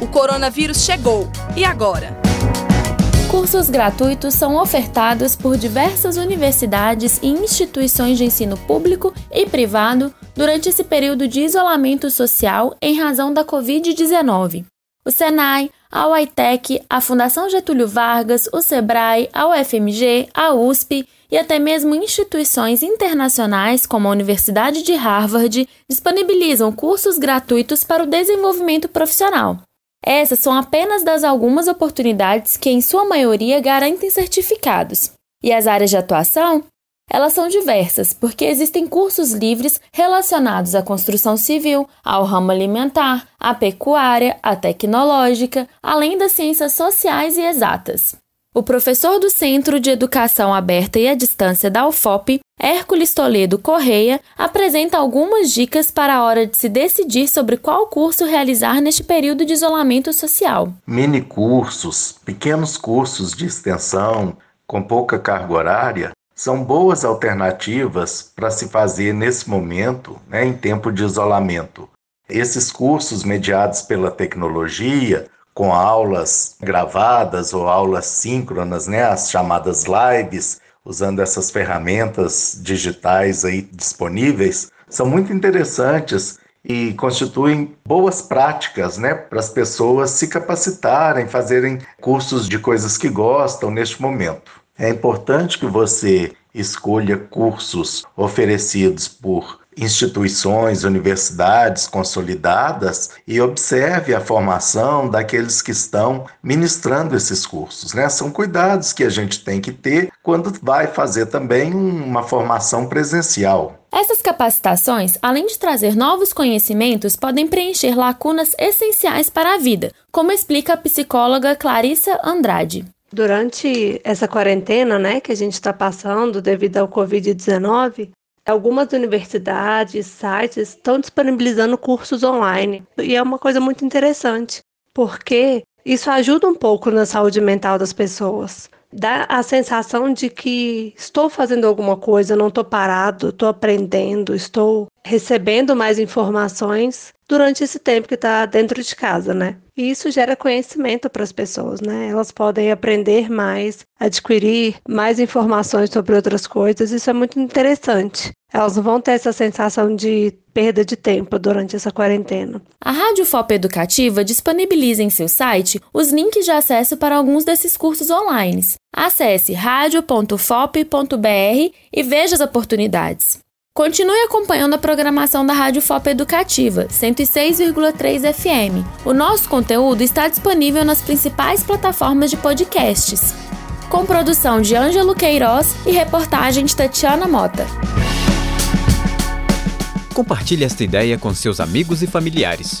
O coronavírus chegou. E agora? Cursos gratuitos são ofertados por diversas universidades e instituições de ensino público e privado durante esse período de isolamento social em razão da Covid-19. O Senai, a UITEC, a Fundação Getúlio Vargas, o SEBRAE, a UFMG, a USP e até mesmo instituições internacionais como a Universidade de Harvard disponibilizam cursos gratuitos para o desenvolvimento profissional. Essas são apenas das algumas oportunidades que, em sua maioria, garantem certificados. E as áreas de atuação elas são diversas, porque existem cursos livres relacionados à construção civil, ao ramo alimentar, à pecuária, à tecnológica, além das ciências sociais e exatas. O professor do Centro de Educação Aberta e à Distância da UFOP, Hércules Toledo Correia, apresenta algumas dicas para a hora de se decidir sobre qual curso realizar neste período de isolamento social. Mini cursos, pequenos cursos de extensão com pouca carga horária são boas alternativas para se fazer nesse momento, né, em tempo de isolamento. Esses cursos mediados pela tecnologia, com aulas gravadas ou aulas síncronas, né, as chamadas lives, usando essas ferramentas digitais aí disponíveis, são muito interessantes e constituem boas práticas né, para as pessoas se capacitarem, fazerem cursos de coisas que gostam neste momento. É importante que você escolha cursos oferecidos por instituições, universidades consolidadas e observe a formação daqueles que estão ministrando esses cursos. Né? São cuidados que a gente tem que ter quando vai fazer também uma formação presencial. Essas capacitações, além de trazer novos conhecimentos, podem preencher lacunas essenciais para a vida, como explica a psicóloga Clarissa Andrade. Durante essa quarentena, né, que a gente está passando devido ao Covid-19, algumas universidades, sites estão disponibilizando cursos online. E é uma coisa muito interessante, porque isso ajuda um pouco na saúde mental das pessoas. Dá a sensação de que estou fazendo alguma coisa, não estou parado, estou aprendendo, estou recebendo mais informações durante esse tempo que está dentro de casa, né? E isso gera conhecimento para as pessoas, né? Elas podem aprender mais, adquirir mais informações sobre outras coisas. Isso é muito interessante. Elas não vão ter essa sensação de perda de tempo durante essa quarentena. A Rádio FOP Educativa disponibiliza em seu site os links de acesso para alguns desses cursos online. Acesse radio.fop.br e veja as oportunidades. Continue acompanhando a programação da Rádio FOP Educativa, 106,3 FM. O nosso conteúdo está disponível nas principais plataformas de podcasts. Com produção de Ângelo Queiroz e reportagem de Tatiana Mota. Compartilhe esta ideia com seus amigos e familiares.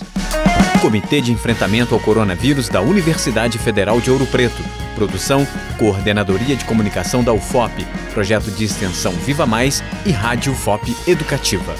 Comitê de Enfrentamento ao Coronavírus da Universidade Federal de Ouro Preto. Produção, Coordenadoria de Comunicação da UFOP, Projeto de Extensão Viva Mais e Rádio UFOP Educativa.